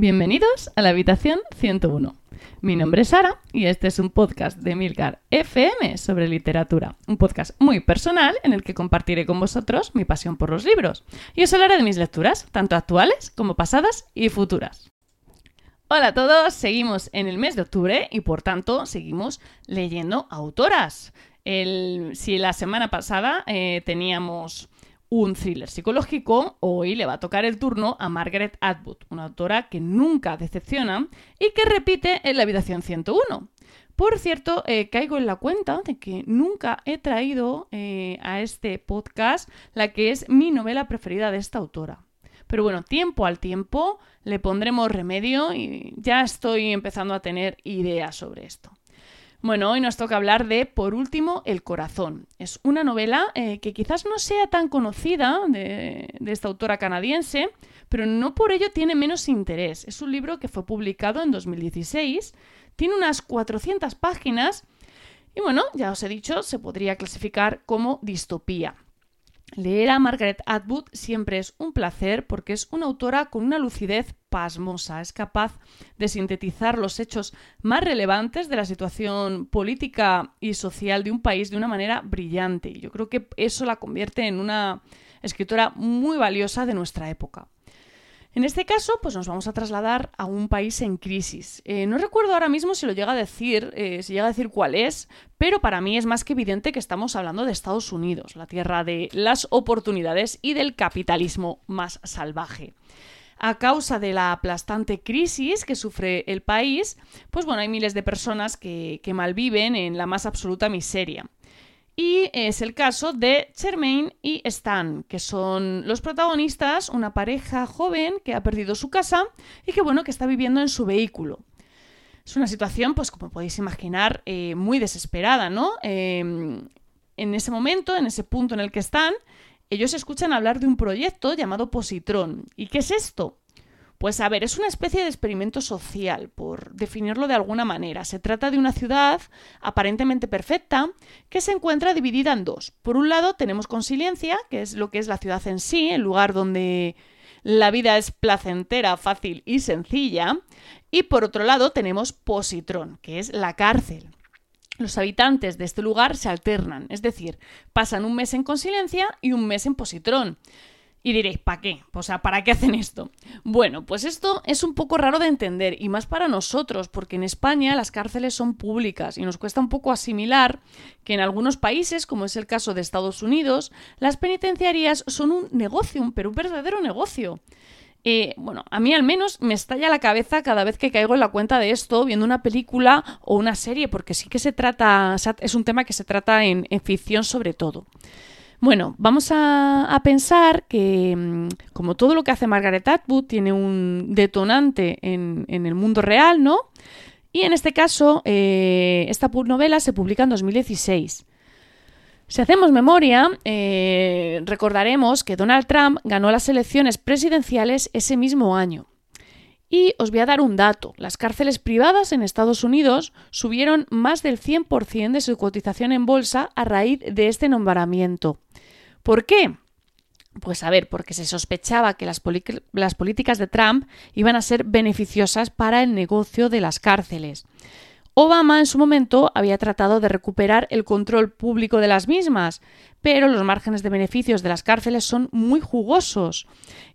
Bienvenidos a la habitación 101. Mi nombre es Sara y este es un podcast de Milcar FM sobre literatura. Un podcast muy personal en el que compartiré con vosotros mi pasión por los libros. Y os hablaré de mis lecturas, tanto actuales como pasadas y futuras. Hola a todos, seguimos en el mes de octubre y por tanto seguimos leyendo autoras. si la semana pasada eh, teníamos un thriller psicológico, hoy le va a tocar el turno a Margaret Atwood, una autora que nunca decepciona y que repite en la habitación 101. Por cierto, eh, caigo en la cuenta de que nunca he traído eh, a este podcast la que es mi novela preferida de esta autora. Pero bueno, tiempo al tiempo le pondremos remedio y ya estoy empezando a tener ideas sobre esto. Bueno, hoy nos toca hablar de Por último, El corazón. Es una novela eh, que quizás no sea tan conocida de, esta autora canadiense, pero no por ello tiene menos interés. Es un libro que fue publicado en 2016, tiene unas 400 páginas y bueno, ya os he dicho, se podría clasificar como distopía. Leer a Margaret Atwood siempre es un placer porque es una autora con una lucidez pasmosa. Es capaz de sintetizar los hechos más relevantes de la situación política y social de un país de una manera brillante. Y yo creo que eso la convierte en una escritora muy valiosa de nuestra época. En este caso, pues nos vamos a trasladar a un país en crisis. Eh, no recuerdo ahora mismo si lo llega a decir, eh, si llega a decir cuál es, pero para mí es más que evidente que estamos hablando de Estados Unidos, la tierra de las oportunidades y del capitalismo más salvaje. A causa de la aplastante crisis que sufre el país, pues bueno, hay miles de personas que, que malviven en la más absoluta miseria. Y es el caso de Charmaine y Stan, que son los protagonistas, una pareja joven que ha perdido su casa y que bueno, que está viviendo en su vehículo. Es una situación, pues como podéis imaginar, eh, muy desesperada, ¿no? Em, en ese momento, en ese punto en el que están, ellos escuchan hablar de un proyecto llamado Positron. ¿Y qué es esto? Pues a ver, es una especie de experimento social, por definirlo de alguna manera. Se trata de una ciudad aparentemente perfecta que se encuentra dividida en dos. Por un lado tenemos Consiliencia, que es lo que es la ciudad en sí, el lugar donde la vida es placentera, fácil y sencilla. Y por otro lado tenemos Positrón, que es la cárcel. Los habitantes de este lugar se alternan, es decir, pasan un mes en Consiliencia y un mes en Positrón. Y diréis, ¿para qué? O sea, ¿para qué hacen esto? Bueno, pues esto es un poco raro de entender y más para nosotros, porque en España las cárceles son públicas y nos cuesta un poco asimilar que en algunos países, como es el caso de Estados Unidos, las penitenciarias son un negocio, pero un verdadero negocio. Eh, bueno, a mí al menos me estalla la cabeza cada vez que caigo en la cuenta de esto viendo una película o una serie, porque sí que se trata, es un tema que se trata en ficción sobre todo. Bueno, vamos a, pensar que, mm, como todo lo que hace Margaret Atwood, tiene un detonante en, el mundo real, ¿no? Y en este caso, eh, esta novela se publica en 2016. Si hacemos memoria, eh, recordaremos que Donald Trump ganó las elecciones presidenciales ese mismo año. Y os voy a dar un dato. Las cárceles privadas en Estados Unidos subieron más del 100% de su cotización en bolsa a raíz de este nombramiento. ¿Por qué? Pues a ver, porque se sospechaba que las, las, políticas de Trump iban a ser beneficiosas para el negocio de las cárceles. Obama en su momento había tratado de recuperar el control público de las mismas, pero los márgenes de beneficios de las cárceles son muy jugosos.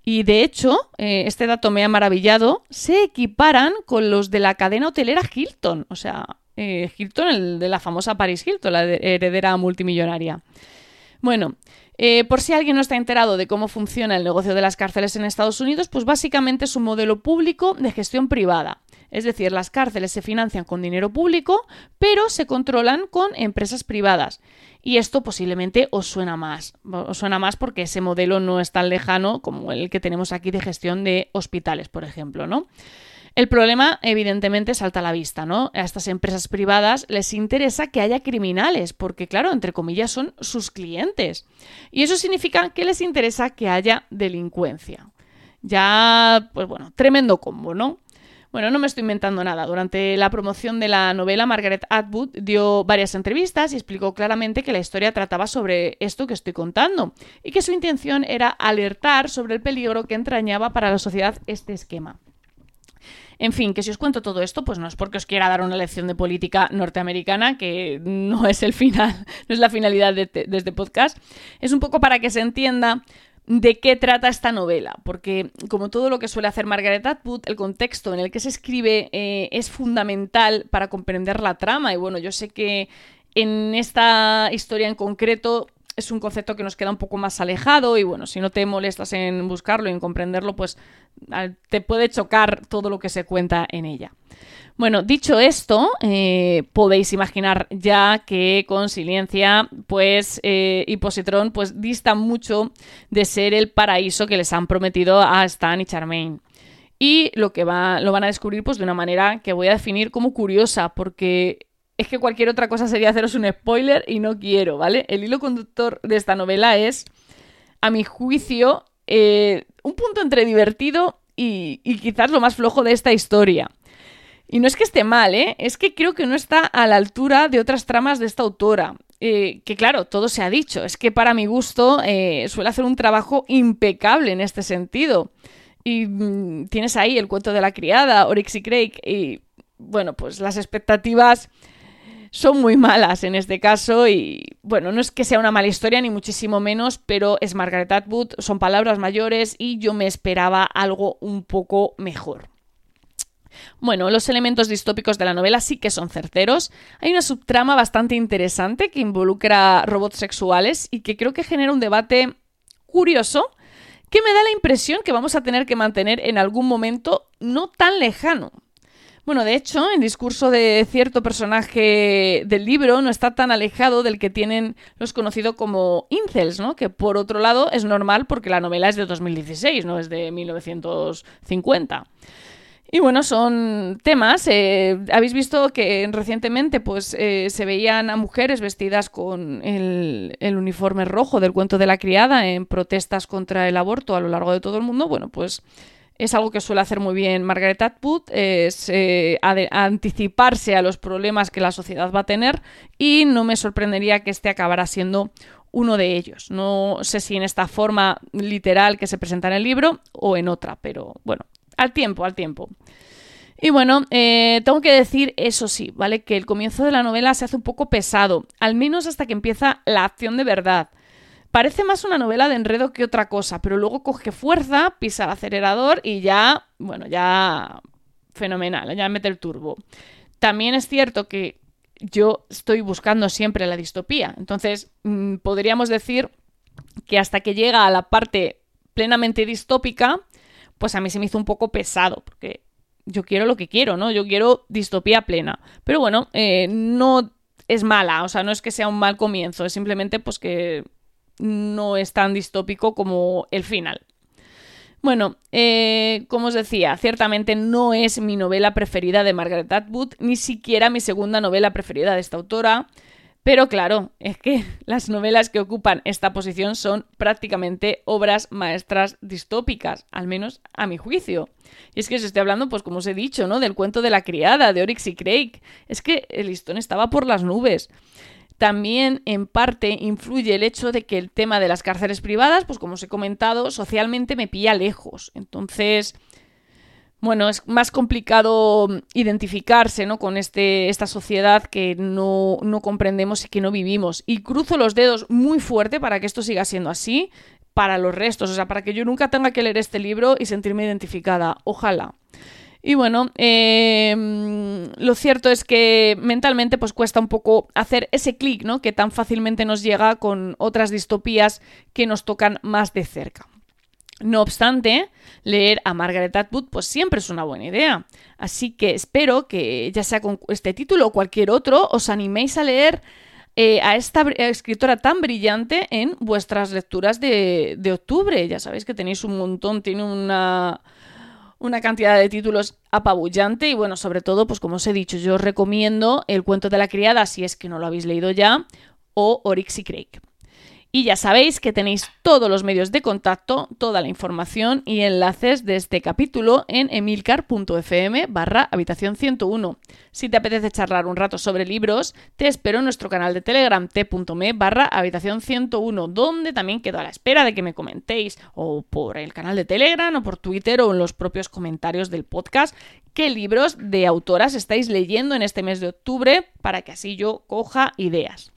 Y de hecho, eh, este dato me ha maravillado, se equiparan con los de la cadena hotelera Hilton. O sea, eh, Hilton, el de la famosa Paris Hilton, la heredera multimillonaria. Bueno, eh, por si alguien no está enterado de cómo funciona el negocio de las cárceles en Estados Unidos, pues básicamente es un modelo público de gestión privada. Es decir, las cárceles se financian con dinero público, pero se controlan con empresas privadas. Y esto posiblemente os suena más. Os suena más porque ese modelo no es tan lejano como el que tenemos aquí de gestión de hospitales, por ejemplo, ¿no? El problema, evidentemente, salta a la vista, ¿no? A estas empresas privadas les interesa que haya criminales, porque, claro, entre comillas, son sus clientes. Y eso significa que les interesa que haya delincuencia. Ya, pues bueno, tremendo combo, ¿no? Bueno, no me estoy inventando nada. Durante la promoción de la novela, Margaret Atwood dio varias entrevistas y explicó claramente que la historia trataba sobre esto que estoy contando y que su intención era alertar sobre el peligro que entrañaba para la sociedad este esquema. En fin, que si os cuento todo esto, pues no es porque os quiera dar una lección de política norteamericana, que no es el final, no es la finalidad de, este podcast. Es un poco para que se entienda de qué trata esta novela, porque como todo lo que suele hacer Margaret Atwood, el contexto en el que se escribe eh, es fundamental para comprender la trama. Y bueno, yo sé que en esta historia en concreto es un concepto que nos queda un poco más alejado y bueno, si no te molestas en buscarlo y en comprenderlo, pues te puede chocar todo lo que se cuenta en ella. Bueno, dicho esto, eh, podéis imaginar ya que con Silencia pues, eh, y Positrón pues distan mucho de ser el paraíso que les han prometido a Stan y Charmaine. Y lo que va, lo van a descubrir pues de una manera que voy a definir como curiosa, porque es que cualquier otra cosa sería haceros un spoiler y no quiero, ¿vale? El hilo conductor de esta novela es, a mi juicio, eh, un punto entre divertido y, quizás lo más flojo de esta historia. Y no es que esté mal, ¿eh? Es que creo que no está a la altura de otras tramas de esta autora. Eh, que claro, todo se ha dicho. Es que para mi gusto eh, suele hacer un trabajo impecable en este sentido. Y mm, tienes ahí el cuento de la criada, Oryx y Craig. Y bueno, pues las expectativas son muy malas en este caso y bueno, no es que sea una mala historia ni muchísimo menos, pero es Margaret Atwood, son palabras mayores y yo me esperaba algo un poco mejor. Bueno, los elementos distópicos de la novela sí que son certeros. Hay una subtrama bastante interesante que involucra robots sexuales y que creo que genera un debate curioso que me da la impresión que vamos a tener que mantener en algún momento no tan lejano. Bueno, de hecho, el discurso de cierto personaje del libro no está tan alejado del que tienen los conocidos como incels, ¿no? Que por otro lado es normal porque la novela es de 2016, no es de 1950. Y bueno, son temas. Eh, Habéis visto que recientemente pues, eh, se veían a mujeres vestidas con el, el, uniforme rojo del cuento de la criada en protestas contra el aborto a lo largo de todo el mundo. Bueno, pues es algo que suele hacer muy bien Margaret Atwood, es eh, anticiparse a los problemas que la sociedad va a tener y no me sorprendería que este acabara siendo uno de ellos. No sé si en esta forma literal que se presenta en el libro o en otra, pero bueno, al tiempo, al tiempo. Y bueno, eh, tengo que decir, eso sí, ¿vale? Que el comienzo de la novela se hace un poco pesado, al menos hasta que empieza la acción de verdad. Parece más una novela de enredo que otra cosa, pero luego coge fuerza, pisa el acelerador y ya, bueno, ya fenomenal, ya mete el turbo. También es cierto que yo estoy buscando siempre la distopía, entonces mm, podríamos decir que hasta que llega a la parte plenamente distópica, pues a mí se me hizo un poco pesado, porque yo quiero lo que quiero, ¿no? Yo quiero distopía plena. Pero bueno, eh, no es mala, o sea, no es que sea un mal comienzo, es simplemente pues que no es tan distópico como el final. Bueno, eh, como os decía, ciertamente no es mi novela preferida de Margaret Atwood, ni siquiera mi segunda novela preferida de esta autora, pero claro, es que las novelas que ocupan esta posición son prácticamente obras maestras distópicas, al menos a mi juicio. Y es que os estoy hablando, pues como os he dicho, ¿no? Del cuento de la criada, de Oryx y Craig. Es que el listón estaba por las nubes. También, en parte, influye el hecho de que el tema de las cárceles privadas, pues como os he comentado, socialmente me pilla lejos. Entonces, bueno, es más complicado identificarse ¿no? con este, esta sociedad que no, no comprendemos y que no vivimos. Y cruzo los dedos muy fuerte para que esto siga siendo así para los restos, o sea, para que yo nunca tenga que leer este libro y sentirme identificada. Ojalá. Y bueno, em, lo cierto es que mentalmente pues cuesta un poco hacer ese clic, ¿no? Que tan fácilmente nos llega con otras distopías que nos tocan más de cerca. No obstante, leer a Margaret Atwood pues siempre es una buena idea. Así que espero que, ya sea con este título o cualquier otro, os animéis a leer eh, a esta escritora tan brillante en vuestras lecturas de, de octubre. Ya sabéis que tenéis un montón, tiene una una cantidad de títulos apabullante y bueno, sobre todo, pues como os he dicho, yo os recomiendo El cuento de la criada si es que no lo habéis leído ya o Oryx y Craig. Y ya sabéis que tenéis todos los medios de contacto, toda la información y enlaces de este capítulo en emilcar.fm barra habitación 101. Si te apetece charlar un rato sobre libros, te espero en nuestro canal de Telegram t.me barra habitación 101, donde también quedo a la espera de que me comentéis o por el canal de Telegram o por Twitter o en los propios comentarios del podcast qué libros de autoras estáis leyendo en este mes de octubre para que así yo coja ideas.